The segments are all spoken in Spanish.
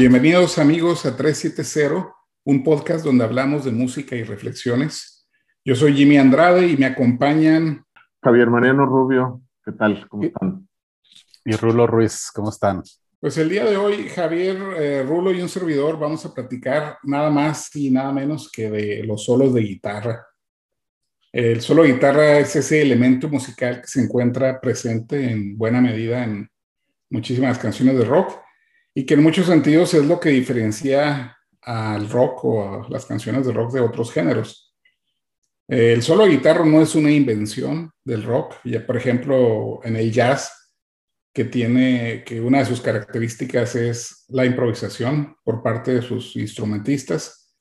Bienvenidos amigos a 370, un podcast donde hablamos de música y reflexiones. Yo soy Jimmy Andrade y me acompañan Javier Mariano Rubio. ¿Qué tal? ¿Cómo están? Y Rulo Ruiz, ¿cómo están? Pues el día de hoy, Javier, eh, Rulo y un servidor vamos a platicar nada más y nada menos que de los solos de guitarra. El solo de guitarra es ese elemento musical que se encuentra presente en buena medida en muchísimas canciones de rock y que en muchos sentidos es lo que diferencia al rock o a las canciones de rock de otros géneros. El solo de guitarra no es una invención del rock, ya por ejemplo en el jazz que tiene que una de sus características es la improvisación por parte de sus instrumentistas.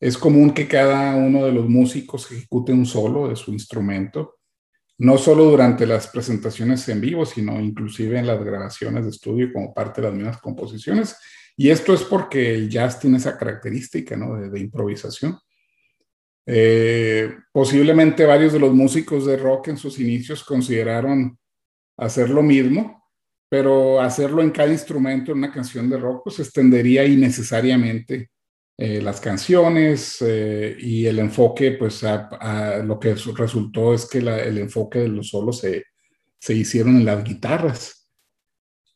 Es común que cada uno de los músicos ejecute un solo de su instrumento, no solo durante las presentaciones en vivo, sino inclusive en las grabaciones de estudio como parte de las mismas composiciones. Y esto es porque el jazz tiene esa característica ¿no? de, improvisación. Eh, posiblemente varios de los músicos de rock en sus inicios consideraron hacer lo mismo, pero hacerlo en cada instrumento en una canción de rock, pues extendería innecesariamente eh, las canciones eh, y el enfoque, pues a, lo que resultó es que el enfoque de los solos se, se hicieron en las guitarras.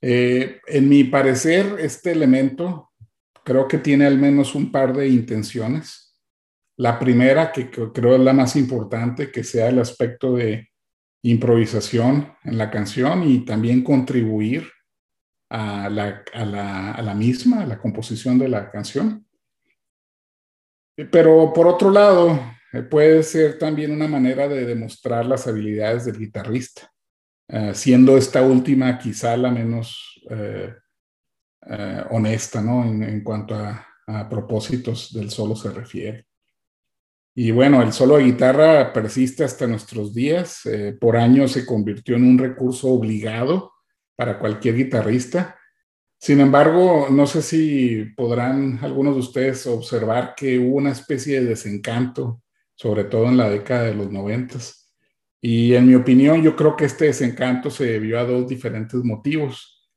Eh, en mi parecer, este elemento creo que tiene al menos un par de intenciones. La primera, que creo es la más importante, que sea el aspecto de improvisación en la canción y también contribuir a la, a la, a la misma, a la composición de la canción. Pero por otro lado, eh, puede ser también una manera de demostrar las habilidades del guitarrista, eh, siendo esta última quizá la menos eh, honesta, ¿no? En, cuanto a, propósitos del solo se refiere. Y bueno, el solo de guitarra persiste hasta nuestros días. Eh, por años se convirtió en un recurso obligado para cualquier guitarrista. Sin embargo, no sé si podrán algunos de ustedes observar que hubo una especie de desencanto, sobre todo en la década de los noventas. Y en mi opinión, yo creo que este desencanto se debió a dos diferentes motivos.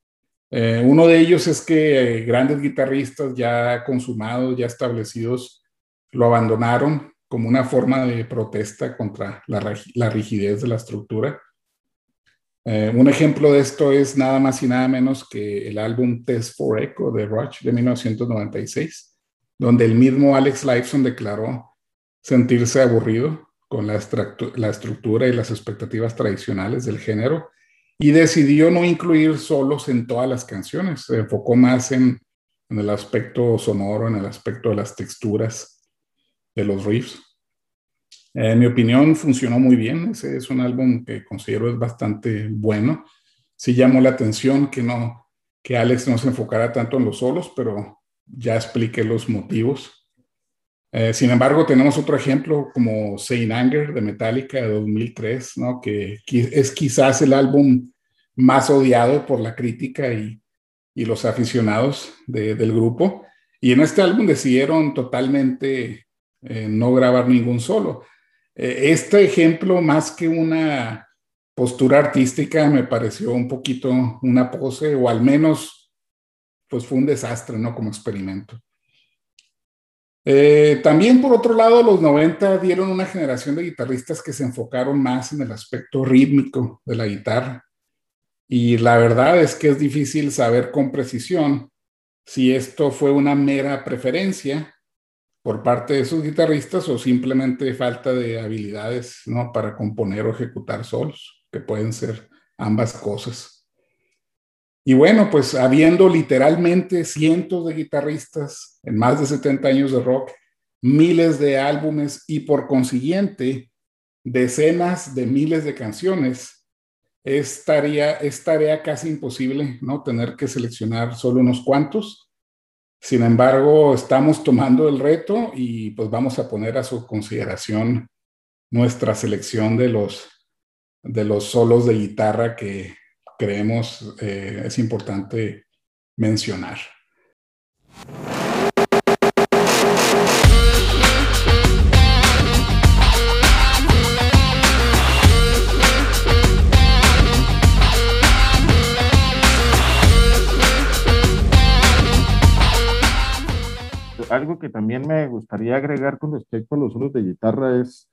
Eh, uno de ellos es que eh, grandes guitarristas ya consumados, ya establecidos, lo abandonaron como una forma de protesta contra la, rigidez de la estructura. Eh, un ejemplo de esto es nada más y nada menos que el álbum Test for Echo de Rush de 1996, donde el mismo Alex Lifeson declaró sentirse aburrido con la, estructura y las expectativas tradicionales del género y decidió no incluir solos en todas las canciones, se enfocó más en el aspecto sonoro, en el aspecto de las texturas de los riffs. En mi opinión, funcionó muy bien. Ese es un álbum que considero es bastante bueno. Sí llamó la atención que, no, que Alex no se enfocara tanto en los solos, pero ya expliqué los motivos. Eh, sin embargo, tenemos otro ejemplo como Saint Anger de Metallica de 2003, ¿no? que es quizás el álbum más odiado por la crítica y, y los aficionados de, del grupo. Y en este álbum decidieron totalmente eh, no grabar ningún solo. Eh, este ejemplo, más que una postura artística, me pareció un poquito una pose, o al menos, pues fue un desastre, ¿no? Como experimento. Eh, también, por otro lado, los 90 dieron una generación de guitarristas que se enfocaron más en el aspecto rítmico de la guitarra. Y la verdad es que es difícil saber con precisión si esto fue una mera preferencia por parte de sus guitarristas o simplemente falta de habilidades ¿no? para componer o ejecutar solos, que pueden ser ambas cosas. Y bueno, pues habiendo literalmente cientos de guitarristas en más de 70 años de rock, miles de álbumes y por consiguiente decenas de miles de canciones, es tarea, es tarea casi imposible, ¿no? Tener que seleccionar solo unos cuantos sin embargo, estamos tomando el reto y pues vamos a poner a su consideración nuestra selección de los, de los solos de guitarra que creemos eh, es importante mencionar. Algo que también me gustaría agregar con respecto a los solos de guitarra es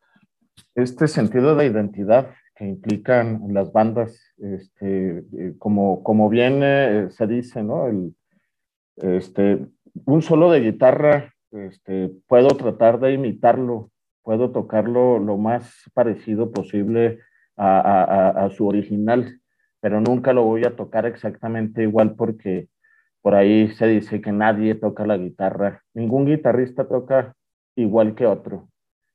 este sentido de identidad que implican las bandas, este, eh, como, como bien eh, se dice, ¿no? El, este, un solo de guitarra, este, puedo tratar de imitarlo, puedo tocarlo lo más parecido posible a, a, a su original, pero nunca lo voy a tocar exactamente igual porque por ahí se dice que nadie toca la guitarra, ningún guitarrista toca igual que otro.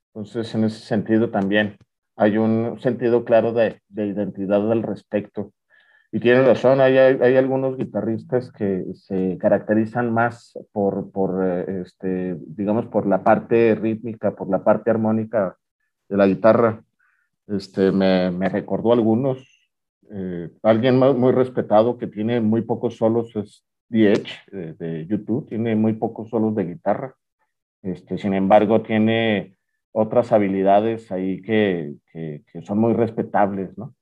Entonces, en ese sentido también hay un sentido claro de, de identidad al respecto. Y tiene razón, hay, hay, algunos guitarristas que se caracterizan más por, por eh, este, digamos, por la parte rítmica, por la parte armónica de la guitarra. Este, me, me recordó algunos. Eh, alguien muy respetado que tiene muy pocos solos es The Edge de, de YouTube, tiene muy pocos solos de guitarra. Este, sin embargo, tiene otras habilidades ahí que, que, son muy respetables, ¿no?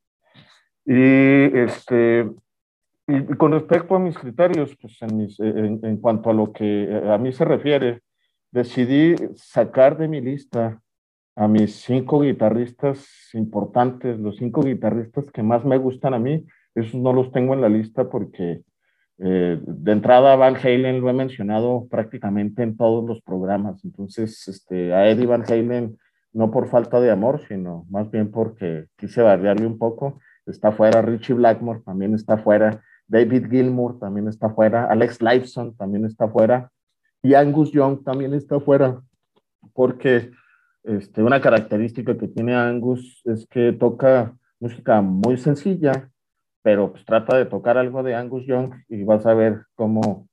Y, este, y con respecto a mis criterios, pues en, en, cuanto a lo que a mí se refiere, decidí sacar de mi lista a mis cinco guitarristas importantes, los cinco guitarristas que más me gustan a mí, esos no los tengo en la lista porque eh, de entrada, Van Halen lo he mencionado prácticamente en todos los programas. Entonces, este, a Eddie Van Halen, no por falta de amor, sino más bien porque quise variarle un poco. Está fuera Richie Blackmore, también está fuera. David Gilmour también está fuera. Alex Lifeson también está fuera. Y Angus Young también está fuera. Porque este, una característica que tiene Angus es que toca música muy sencilla, pero pues trata de tocar algo de Angus Young y vas a ver cómo,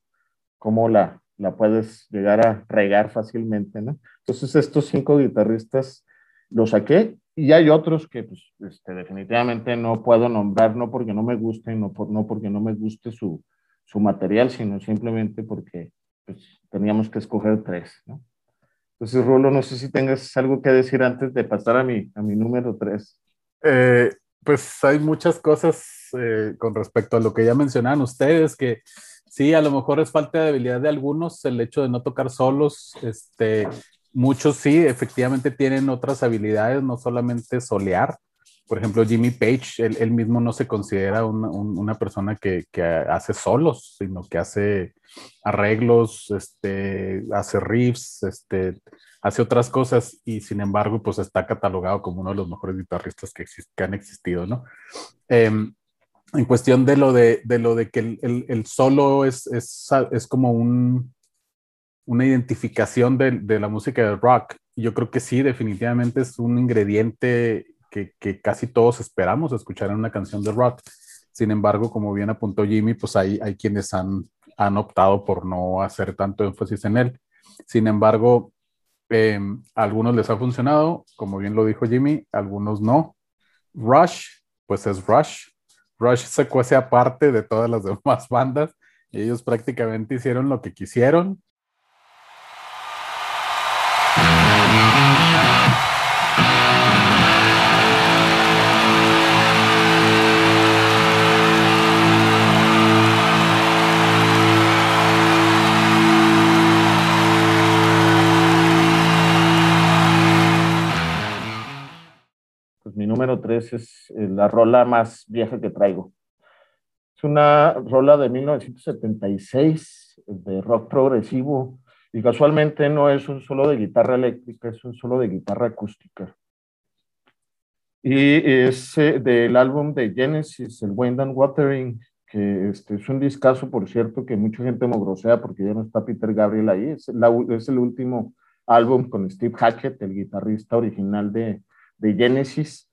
cómo la, la puedes llegar a regar fácilmente, ¿no? Entonces estos cinco guitarristas los saqué y hay otros que pues, este, definitivamente no puedo nombrar, no porque no me gusten, no, por, no porque no me guste su, su material, sino simplemente porque pues, teníamos que escoger tres, ¿no? Entonces, Rulo, no sé si tengas algo que decir antes de pasar a mi, a mi número tres. Eh, pues hay muchas cosas eh, con respecto a lo que ya mencionaban ustedes, que sí, a lo mejor es falta de habilidad de algunos el hecho de no tocar solos, este, muchos sí, efectivamente tienen otras habilidades, no solamente solear. Por ejemplo, Jimmy Page, él, mismo no se considera una, una persona que, que, hace solos, sino que hace arreglos, este, hace riffs, este, hace otras cosas y sin embargo, pues está catalogado como uno de los mejores guitarristas que, que han existido, ¿no? Eh, en cuestión de lo de, de lo de que el, solo es, es, es, como un, una identificación de, de, la música del rock. Yo creo que sí, definitivamente es un ingrediente que, casi todos esperamos escuchar en una canción de rock. Sin embargo, como bien apuntó Jimmy, pues hay, hay quienes han, han optado por no hacer tanto énfasis en él. Sin embargo, eh, a algunos les ha funcionado, como bien lo dijo Jimmy, a algunos no. Rush, pues es Rush, Rush se cuece aparte de todas las demás bandas. Y ellos prácticamente hicieron lo que quisieron 3 es eh, la rola más vieja que traigo. Es una rola de 1976 de rock progresivo y casualmente no es un solo de guitarra eléctrica, es un solo de guitarra acústica. Y es eh, del álbum de Genesis, el Wind and Watering, que este, es un discazo, por cierto, que mucha gente me grosea porque ya no está Peter Gabriel ahí. Es, es el último álbum con Steve Hackett, el guitarrista original de, de Genesis.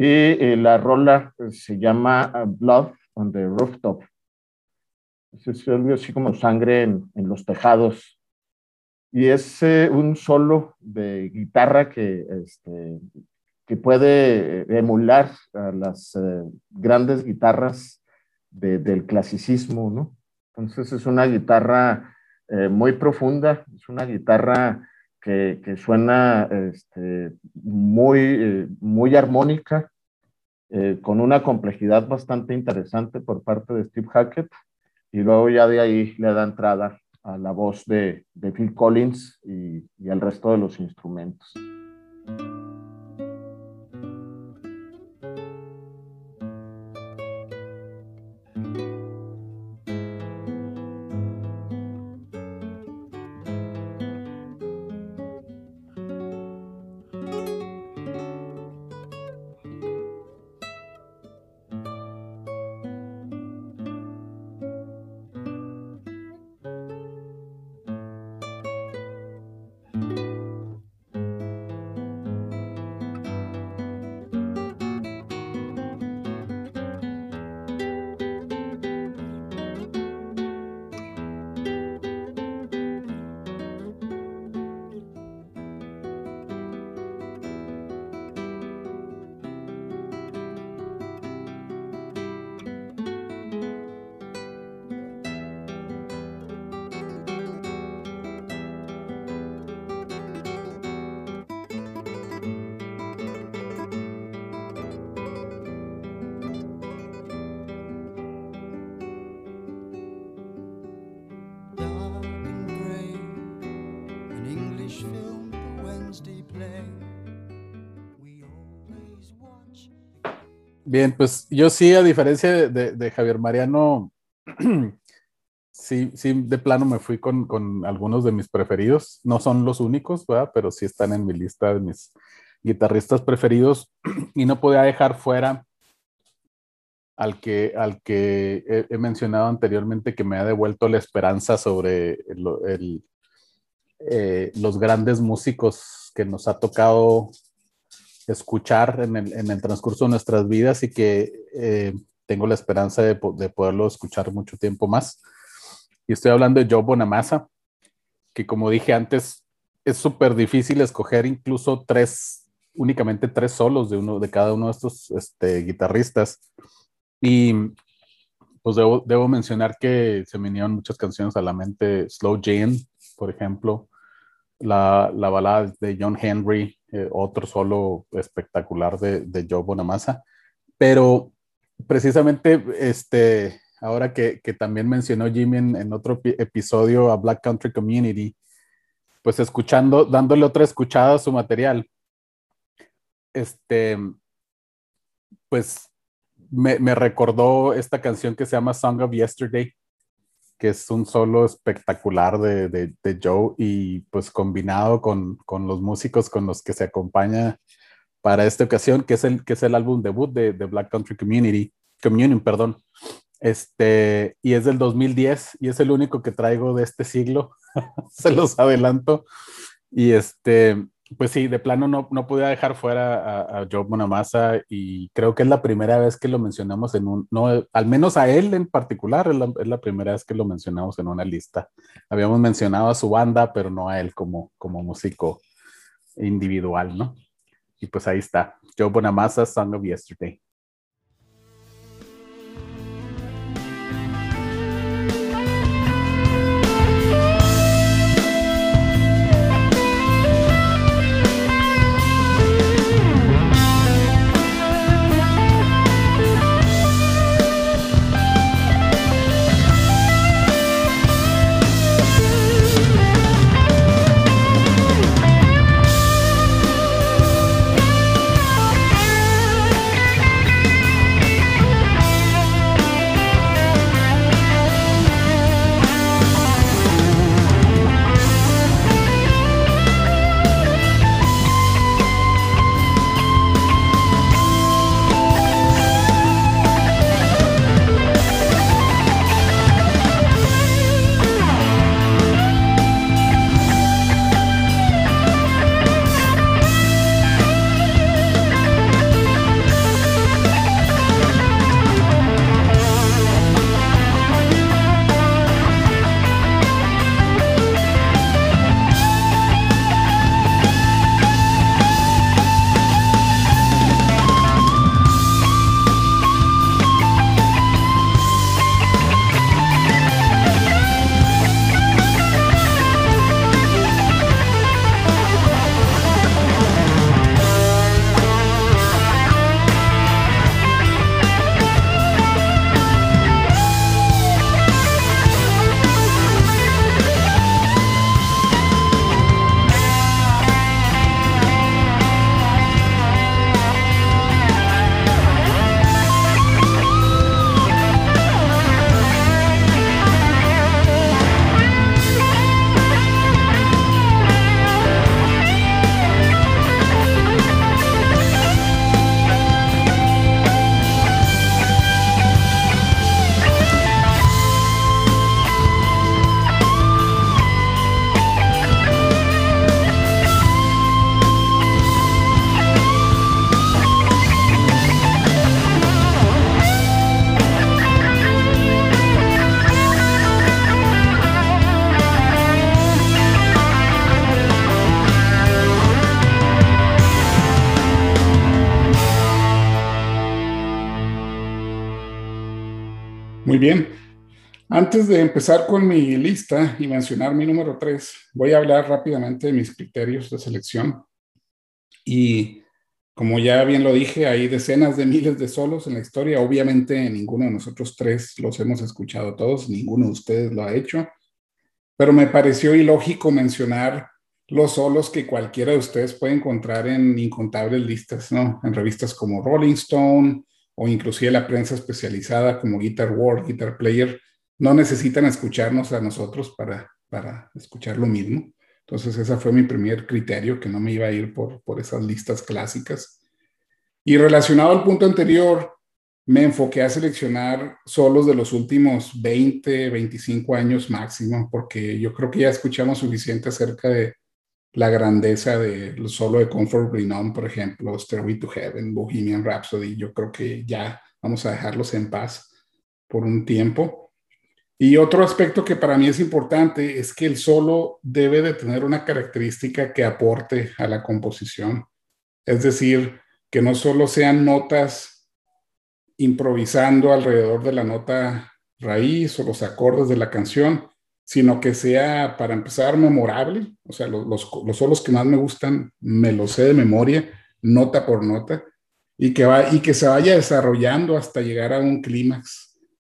Y eh, la rola eh, se llama uh, Blood on the Rooftop. Es algo así como sangre en, en los tejados. Y es eh, un solo de guitarra que, este, que puede emular a las grandes guitarras de, del clasicismo, ¿no? Entonces es una guitarra muy profunda, es una guitarra que, suena este, muy, eh, muy armónica, eh, con una complejidad bastante interesante por parte de Steve Hackett, y luego ya de ahí le da entrada la voz de, Phil Collins y, y al resto de los instrumentos. Bien, pues yo sí, a diferencia de, Javier Mariano, sí, sí, de plano me fui con, algunos de mis preferidos. No son los únicos, ¿verdad? Pero sí están en mi lista de mis guitarristas preferidos y no podía dejar fuera al que, al que he, mencionado anteriormente que me ha devuelto la esperanza sobre eh, los grandes músicos que nos ha tocado escuchar en el, transcurso de nuestras vidas y que eh, tengo la esperanza de, poderlo escuchar mucho tiempo más. Y estoy hablando de Joe Bonamassa, que como dije antes, es súper difícil escoger incluso tres, únicamente tres solos de, uno, de cada uno de estos este, guitarristas. Y pues debo, debo, mencionar que se me vinieron muchas canciones a la mente, Slow Jane, por ejemplo, la, la balada de John Henry, eh, otro solo espectacular de, de Joe Bonamassa. Pero precisamente, este, ahora que, que también mencionó Jimmy en, otro episodio a Black Country Community, pues escuchando, dándole otra escuchada a su material, este, pues me, me recordó esta canción que se llama Song of Yesterday, que es un solo espectacular de, de, Joe y pues combinado con, con, los músicos con los que se acompaña para esta ocasión, que es el, que es el álbum debut de, de Black Country Community, Communion, perdón. Este, y es del 2010 y es el único que traigo de este siglo, se los adelanto. Y este, pues sí, de plano no, no podía dejar fuera a, a, Joe Bonamassa y creo que es la primera vez que lo mencionamos en un, no, al menos a él en particular, es la, es la, primera vez que lo mencionamos en una lista. Habíamos mencionado a su banda, pero no a él como, como músico individual, ¿no? Y pues ahí está, Joe Bonamassa, Song of Yesterday. Muy bien. Antes de empezar con mi lista y mencionar mi número 3, voy a hablar rápidamente de mis criterios de selección. Y como ya bien lo dije, hay decenas de miles de solos en la historia. Obviamente ninguno de nosotros tres los hemos escuchado todos, ninguno de ustedes lo ha hecho, pero me pareció ilógico mencionar los solos que cualquiera de ustedes puede encontrar en incontables listas, ¿no? En revistas como Rolling Stone o inclusive la prensa especializada como Guitar World, Guitar Player no necesitan escucharnos a nosotros para, para escuchar lo mismo. Entonces, ese fue mi primer criterio, que no me iba a ir por, por esas listas clásicas. Y relacionado al punto anterior, me enfoqué a seleccionar solos de los últimos 20, 25 años máximo, porque yo creo que ya escuchamos suficiente acerca de la grandeza del solo de Comfort Bring por ejemplo, Stairway to Heaven, Bohemian Rhapsody. Yo creo que ya vamos a dejarlos en paz por un tiempo. Y otro aspecto que para mí es importante es que el solo debe de tener una característica que aporte a la composición. Es decir, que no solo sean notas improvisando alrededor de la nota raíz o los acordes de la canción, sino que sea, para empezar, memorable. O sea, los, los, solos que más me gustan me los sé de memoria, nota por nota, y que, va, y que se vaya desarrollando hasta llegar a un clímax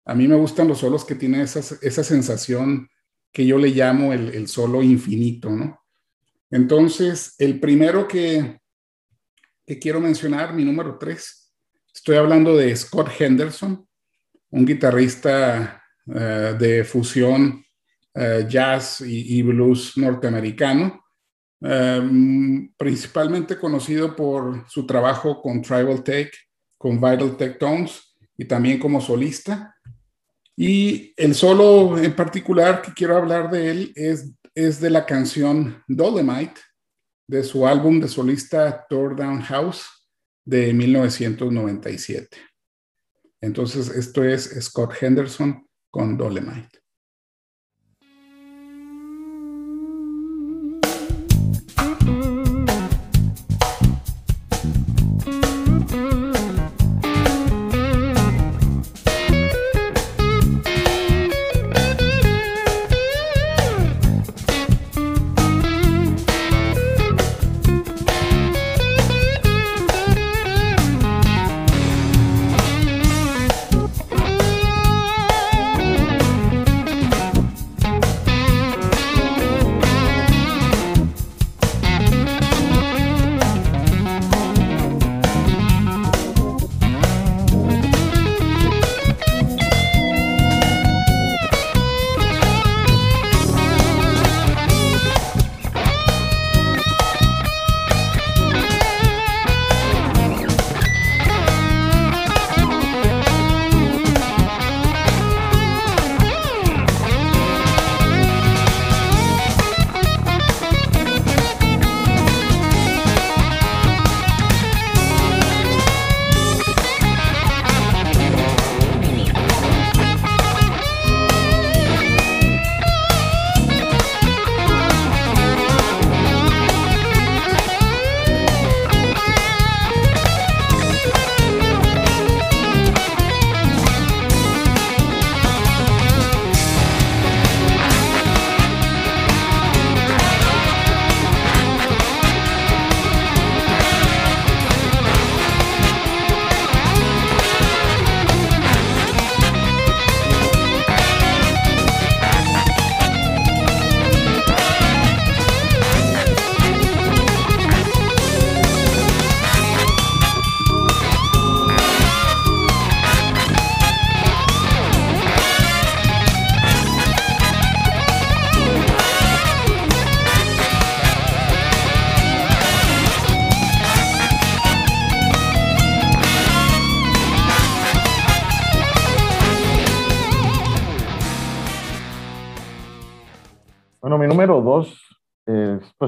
a mí me gustan los solos que tienen esa, esa sensación que yo le llamo el, el, solo infinito, ¿no? Entonces, el primero que, que quiero mencionar, mi número tres, estoy hablando de Scott Henderson, un guitarrista uh, de fusión uh, jazz y, blues norteamericano, um, principalmente conocido por su trabajo con Tribal Tech, con Vital Tech Tones y también como solista. Y el solo en particular que quiero hablar de él es, es de la canción Dolomite, de su álbum de solista Tour Down House de 1997. Entonces, esto es Scott Henderson con Dolomite.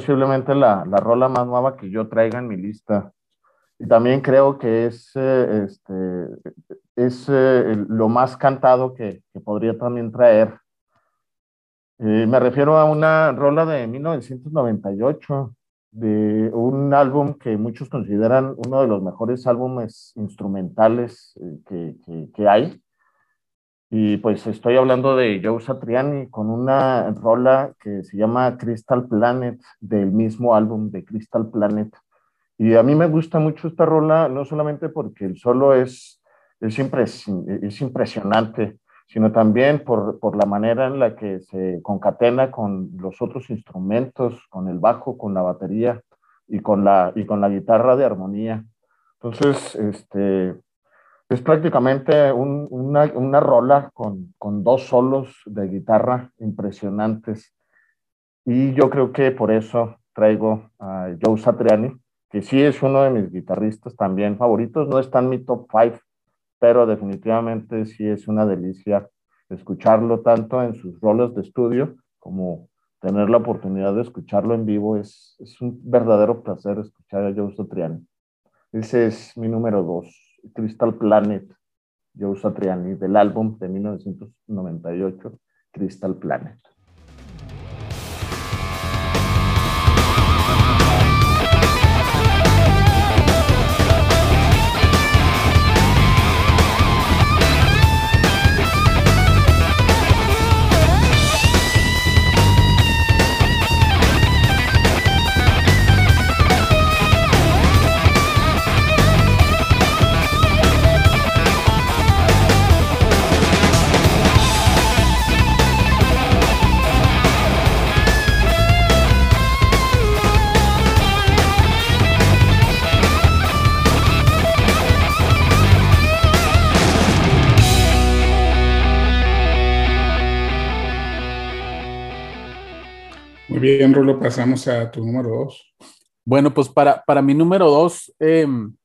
Posiblemente la, la, rola más nueva que yo traiga en mi lista. Y también creo que es, eh, este, es eh, lo más cantado que, que podría también traer. Eh, me refiero a una rola de 1998, de un álbum que muchos consideran uno de los mejores álbumes instrumentales que, que, que hay. Y pues estoy hablando de Joe Satriani con una rola que se llama Crystal Planet, del mismo álbum de Crystal Planet. Y a mí me gusta mucho esta rola, no solamente porque el solo es, es, es impresionante, sino también por, por, la manera en la que se concatena con los otros instrumentos, con el bajo, con la batería y con la, y con la guitarra de armonía. Entonces, este, es prácticamente una, una, rola con, con, dos solos de guitarra impresionantes. Y yo creo que por eso traigo a Joe Satriani, que sí es uno de mis guitarristas también favoritos. No está en mi top five, pero definitivamente sí es una delicia escucharlo tanto en sus roles de estudio como tener la oportunidad de escucharlo en vivo. Es, es un verdadero placer escuchar a Joe Satriani. Ese es mi número dos, Crystal Planet, Joe Satriani, del álbum de 1998, Crystal Planet. Rulo, pasamos a tu número dos. Bueno, pues para, para mi número dos, em,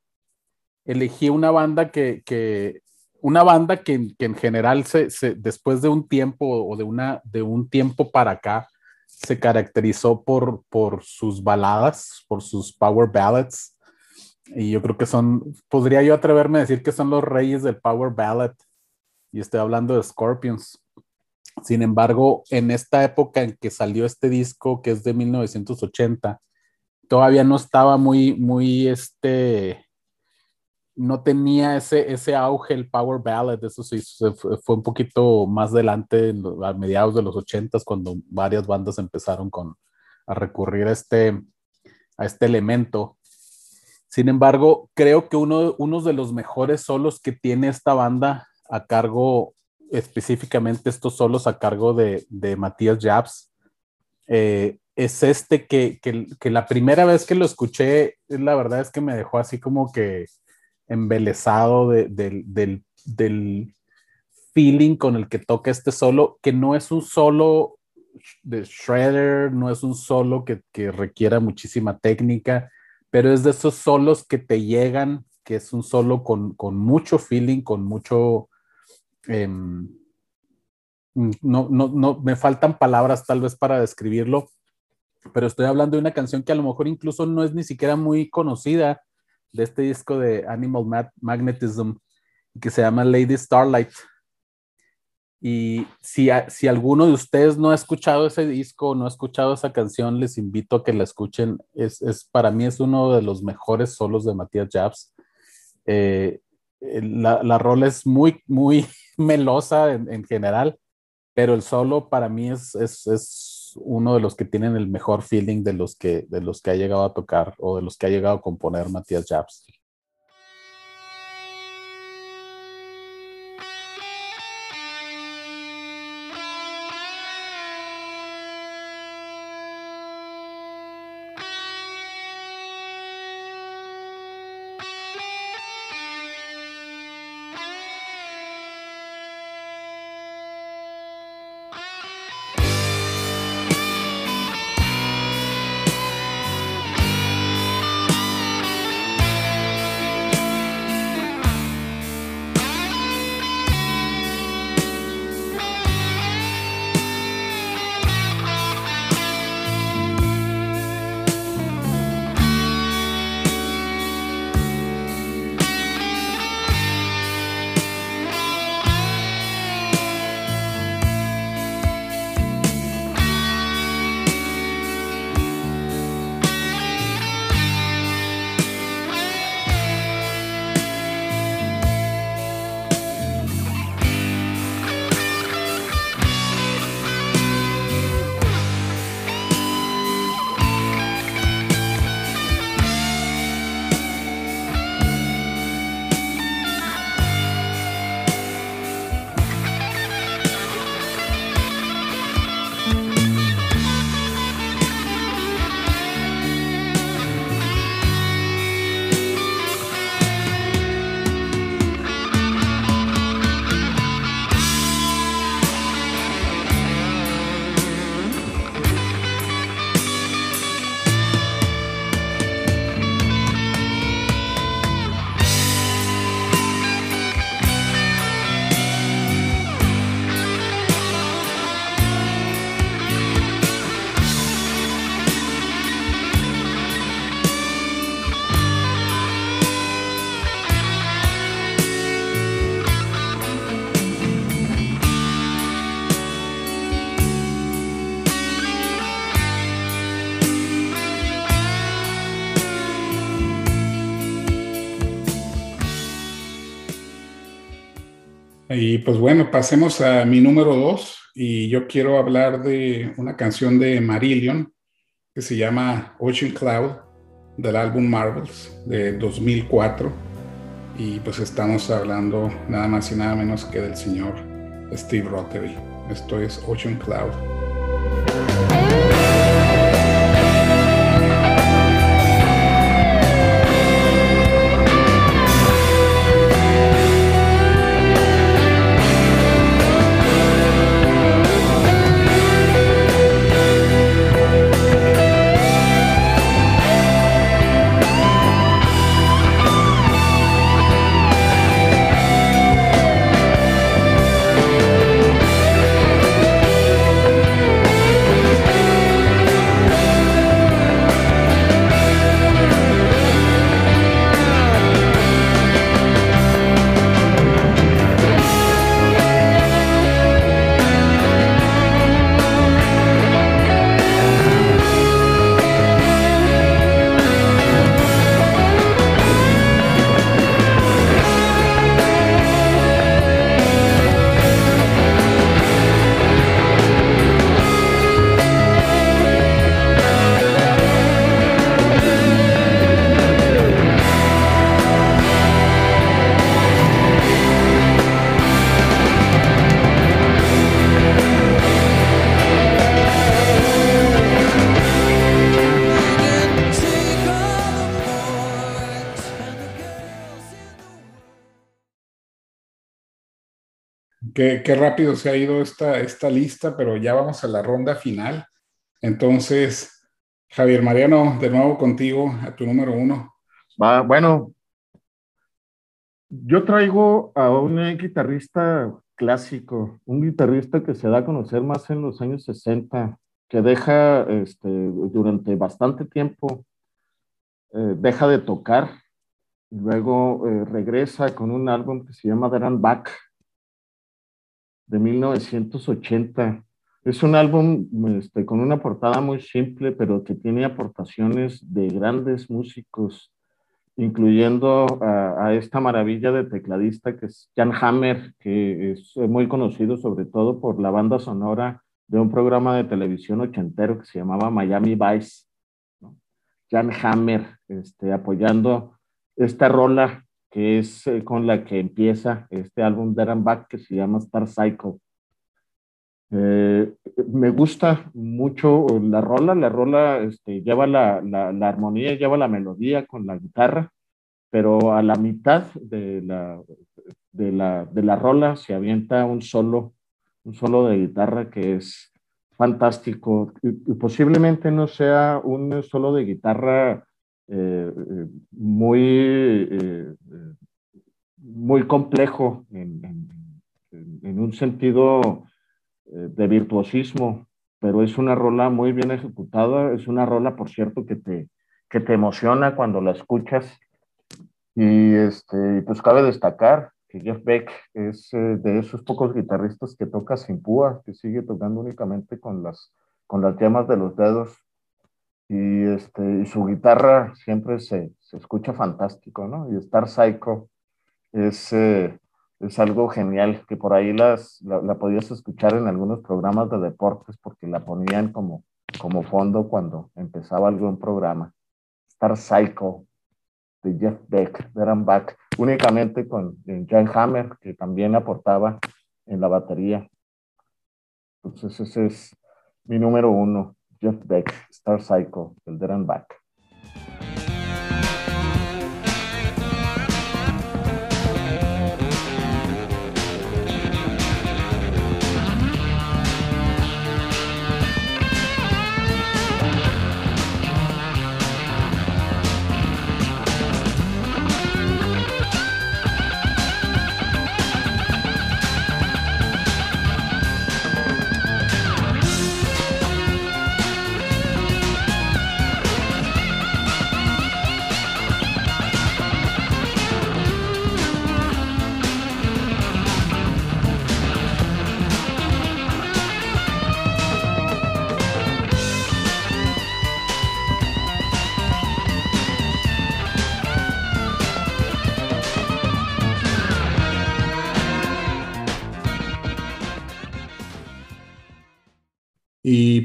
elegí una banda que, que una banda que, que en general se, se, después de un tiempo o de, una, de un tiempo para acá se caracterizó por, por sus baladas, por sus power ballads. Y yo creo que son, podría yo atreverme a decir que son los reyes del power ballad. Y estoy hablando de Scorpions. Sin embargo, en esta época en que salió este disco, que es de 1980, todavía no estaba muy, muy, este, no tenía ese, ese auge el power ballad, eso sí, fue un poquito más adelante, a mediados de los 80 cuando varias bandas empezaron con, a recurrir a este, a este elemento. Sin embargo, creo que uno, uno de los mejores solos que tiene esta banda a cargo específicamente estos solos a cargo de, de Matías Jabs, eh, es este que, que, la primera vez que lo escuché, la verdad es que me dejó así como que embelesado del, del, feeling con el que toca este solo, que no es un solo de Shredder, no es un solo que, que requiera muchísima técnica, pero es de esos solos que te llegan, que es un solo con, con mucho feeling, con mucho Em, no, no, no, me faltan palabras tal vez para describirlo, pero estoy hablando de una canción que a lo mejor incluso no es ni siquiera muy conocida de este disco de Animal Magnetism, que se llama Lady Starlight. Y si, si alguno de ustedes no ha escuchado ese disco, no ha escuchado esa canción, les invito a que la escuchen. Es, es para mí es uno de los mejores solos de Matías Jabs. Eh, la, la rola es muy, muy, melosa en, general, pero el solo para mí es, es, es, uno de los que tienen el mejor feeling de los que, de los que ha llegado a tocar o de los que ha llegado a componer Matías Jabs. Pues bueno, pasemos a mi número dos y yo quiero hablar de una canción de Marillion que se llama Ocean Cloud del álbum Marvels de 2004 y pues estamos hablando nada más y nada menos que del señor Steve Rothery. Esto es Ocean Cloud. Qué, rápido se ha ido esta, esta lista, pero ya vamos a la ronda final. Entonces, Javier Mariano, de nuevo contigo, a tu número uno. Va, bueno, yo traigo a un guitarrista clásico, un guitarrista que se da a conocer más en los años 60, que deja este, durante bastante tiempo, eh, deja de tocar, y luego eh, regresa con un álbum que se llama Deran Back, de 1980. Es un álbum este, con una portada muy simple, pero que tiene aportaciones de grandes músicos, incluyendo a, esta maravilla de tecladista que es Jan Hammer, que es muy conocido sobre todo por la banda sonora de un programa de televisión ochentero que se llamaba Miami Vice. Jan Hammer, este, apoyando esta rola que es eh, con la que empieza este álbum de Back que se llama Star Cycle. Eh, me gusta mucho la rola, la rola este, lleva la, la, la, armonía, lleva la melodía con la guitarra, pero a la mitad de la, de la, de la rola se avienta un solo, un solo de guitarra que es fantástico. Y, posiblemente no sea un solo de guitarra eh, muy, eh, muy complejo en, en, un sentido eh, de virtuosismo, pero es una rola muy bien ejecutada, es una rola, por cierto, que te, que te emociona cuando la escuchas. Y este, pues cabe destacar que Jeff Beck es de esos pocos guitarristas que toca sin púa, que sigue tocando únicamente con las, con las llamas de los dedos y, este, y su guitarra siempre se, se, escucha fantástico, ¿no? Y Star Psycho es, eh, es algo genial, que por ahí las, la, podías escuchar en algunos programas de deportes porque la ponían como, como fondo cuando empezaba algún programa. Star Psycho de Jeff Beck, de Back, únicamente con Jan Hammer, que también aportaba en la batería. Entonces ese es mi número uno. Jeff Beck, Star Cycle, el Dead and Back.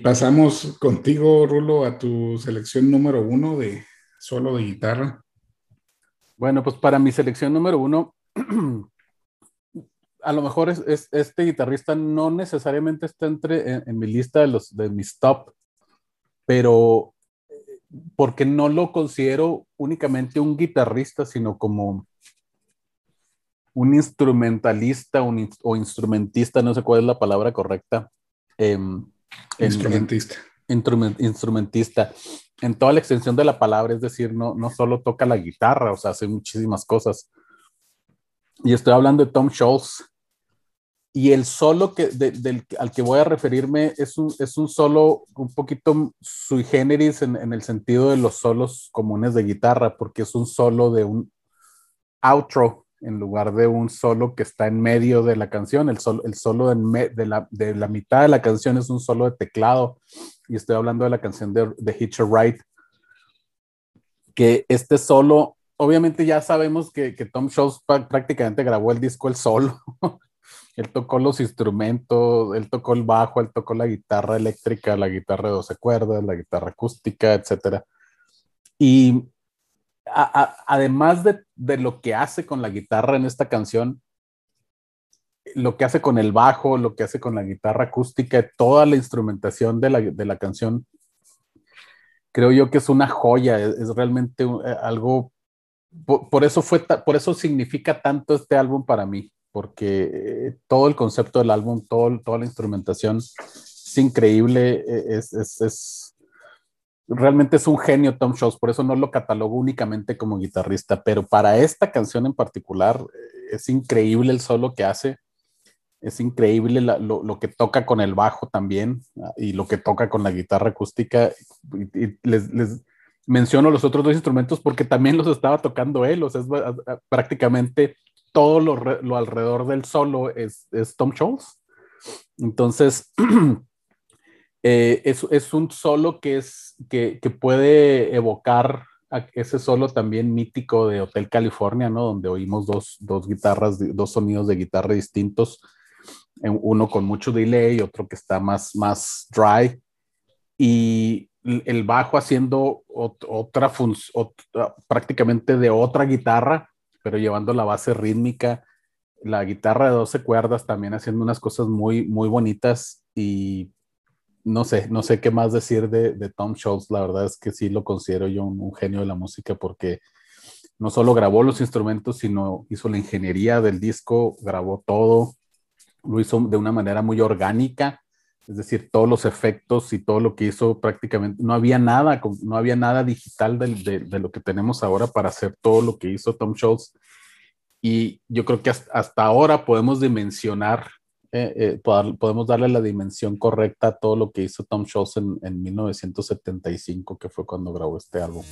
Pasamos contigo, Rulo, a tu selección número uno de solo de guitarra. Bueno, pues para mi selección número uno, a lo mejor es, este guitarrista no necesariamente está entre en, mi lista de los de mis top, pero eh, porque no lo considero únicamente un guitarrista, sino como un instrumentalista o instrumentista, no sé cuál es la palabra correcta. Em, instrumentista. instrumentista. En toda la extensión de la palabra, es decir, no, no solo toca la guitarra, o sea, hace muchísimas cosas. Y estoy hablando de Tom Scholz, y el solo que, del, al que voy a referirme es un, es un solo un poquito sui generis en, en, el sentido de los solos comunes de guitarra, porque es un solo de un outro en lugar de un solo que está en medio de la canción. El, solo, el solo de, la, de, la, mitad de la canción es un solo de teclado. Y estoy hablando de la canción de, de Hitcher Wright, que este solo, obviamente ya sabemos que, que Tom Scholz prácticamente grabó el disco el solo. Él tocó los instrumentos, él tocó el bajo, él tocó la guitarra eléctrica, la guitarra de 12 cuerdas, la guitarra acústica, etc. Y además de, de, lo que hace con la guitarra en esta canción, lo que hace con el bajo, lo que hace con la guitarra acústica, toda la instrumentación de la, de la canción, creo yo que es una joya, es, realmente eh, algo, por, eso fue, por eso significa tanto este álbum para mí porque eh, todo el concepto del álbum, todo, toda la instrumentación es increíble, e, es, es, realmente es un genio Tom Scholz, por eso no lo catalogo únicamente como guitarrista, pero para esta canción en particular eh, es increíble el solo que hace, es increíble lo, que toca con el bajo también ah, y lo que toca con la guitarra acústica. Les, les, menciono los otros dos instrumentos porque también los estaba tocando él, o sea, prácticamente todo lo, alrededor del solo es, Tom Scholz. Entonces, eh, es, un solo que, es, que, puede evocar ese solo también mítico de Hotel California, ¿no? Donde oímos dos, guitarras, dos sonidos de guitarra distintos, uno con mucho delay, otro que está más, más dry. Y el bajo haciendo otra función, prácticamente de otra guitarra, pero llevando la base rítmica, la guitarra de 12 cuerdas también haciendo unas cosas muy, muy bonitas y no sé, no sé qué más decir de, Tom Schultz, la verdad es que sí lo considero yo un, genio de la música porque no solo grabó los instrumentos, sino hizo la ingeniería del disco, grabó todo, lo hizo de una manera muy orgánica, es decir, todos los efectos y todo lo que hizo prácticamente, no había nada, no había nada digital de, lo que tenemos ahora para hacer todo lo que hizo Tom Schultz. Y yo creo que hasta, ahora podemos dimensionar, eh, eh, podemos darle la dimensión correcta a todo lo que hizo Tom Schultz en, en 1975, que fue cuando grabó este álbum.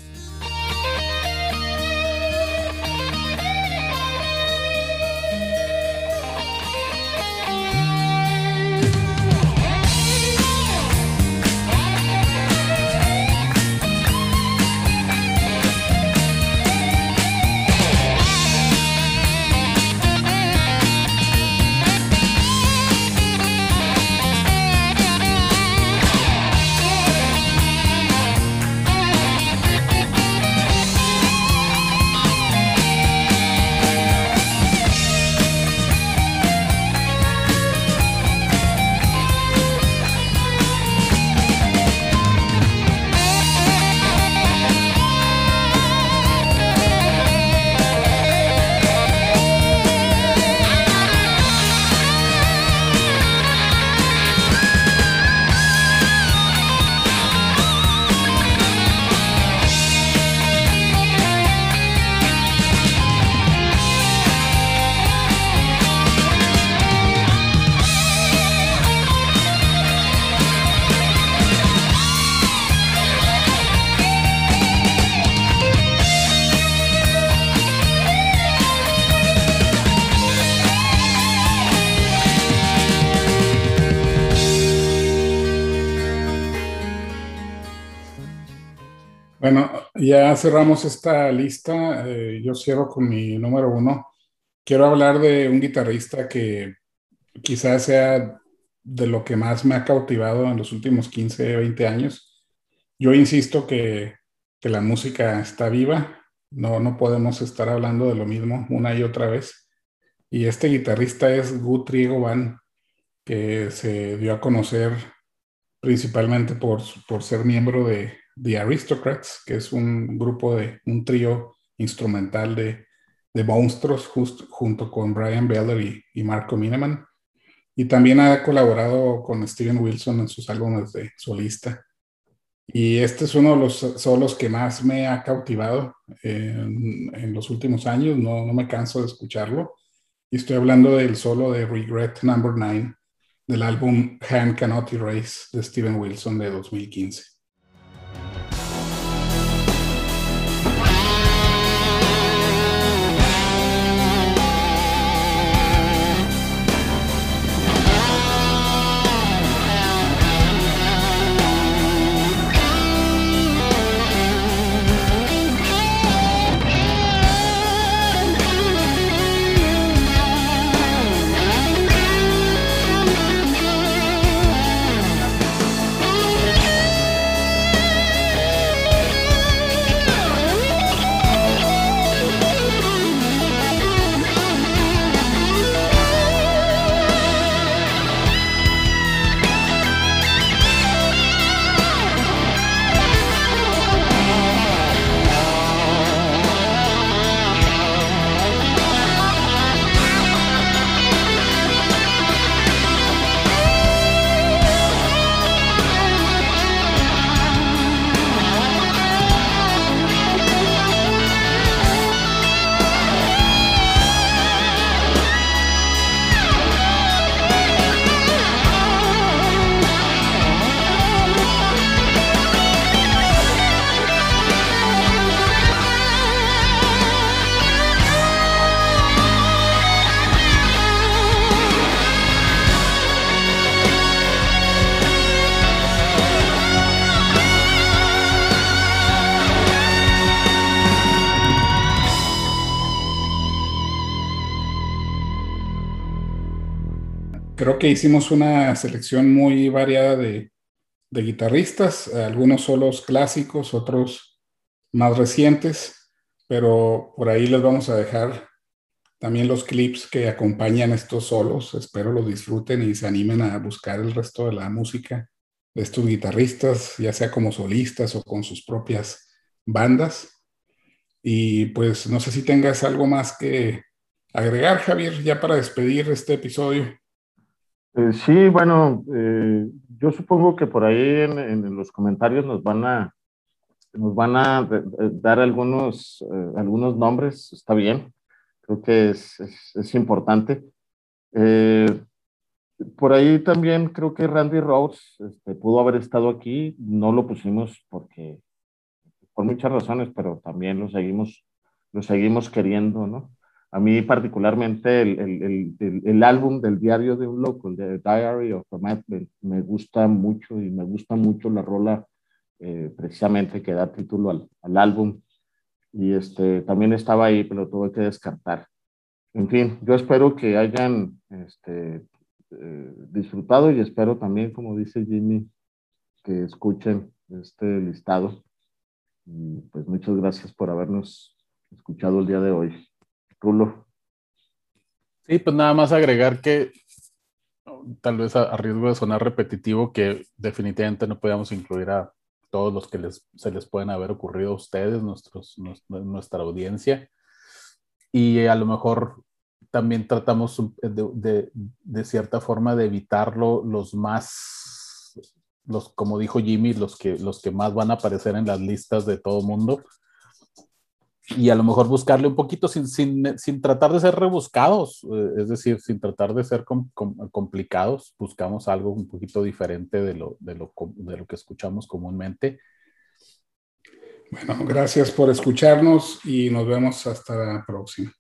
Ya cerramos esta lista. Eh, yo cierro con mi número uno. Quiero hablar de un guitarrista que quizás sea de lo que más me ha cautivado en los últimos 15, 20 años. Yo insisto que, que la música está viva, no, no podemos estar hablando de lo mismo una y otra vez. Y este guitarrista es Guthrie Van, que se dio a conocer principalmente por, por ser miembro de The Aristocrats, que es un grupo de un trío instrumental de, de monstruos junto con Brian Beller y, Marco Mineman. Y también ha colaborado con Steven Wilson en sus álbumes de solista. Y este es uno de los solos que más me ha cautivado en, en los últimos años. No, no, me canso de escucharlo. Y estoy hablando del solo de Regret Number 9 del álbum Hand Cannot Erase de Steven Wilson de 2015. Creo que hicimos una selección muy variada de, guitarristas, algunos solos clásicos, otros más recientes, pero por ahí les vamos a dejar también los clips que acompañan estos solos. Espero los disfruten y se animen a buscar el resto de la música de estos guitarristas, ya sea como solistas o con sus propias bandas. Y pues no sé si tengas algo más que agregar, Javier, ya para despedir este episodio. Eh, sí, bueno, eh, yo supongo que por ahí en, los comentarios nos van a, nos van a dar algunos, eh, algunos nombres, está bien, creo que es, es, importante. por ahí también creo que Randy Rhodes este, pudo haber estado aquí, no lo pusimos porque, por muchas razones, pero también lo seguimos, lo seguimos queriendo, ¿no? A mí particularmente el, el, el, el, álbum del diario de un loco, el de Diary of a Madman, me gusta mucho y me gusta mucho la rola eh, precisamente que da título al, al, álbum. Y este, también estaba ahí, pero tuve que descartar. En fin, yo espero que hayan este, eh, disfrutado y espero también, como dice Jimmy, que escuchen este listado. Y pues muchas gracias por habernos escuchado el día de hoy. Rulo. Sí, pues nada más agregar que tal vez a, riesgo de sonar repetitivo, que definitivamente no podíamos incluir a todos los que les, se les pueden haber ocurrido a ustedes, nuestros, nuestra audiencia. Y a lo mejor también tratamos de, de, cierta forma de evitarlo los más, los, como dijo Jimmy, los que, los que más van a aparecer en las listas de todo mundo y a lo mejor buscarle un poquito sin, sin, sin tratar de ser rebuscados, eh, es decir, sin tratar de ser complicados, buscamos algo un poquito diferente de lo, de, lo, de lo que escuchamos comúnmente. Bueno, gracias por escucharnos y nos vemos hasta la próxima.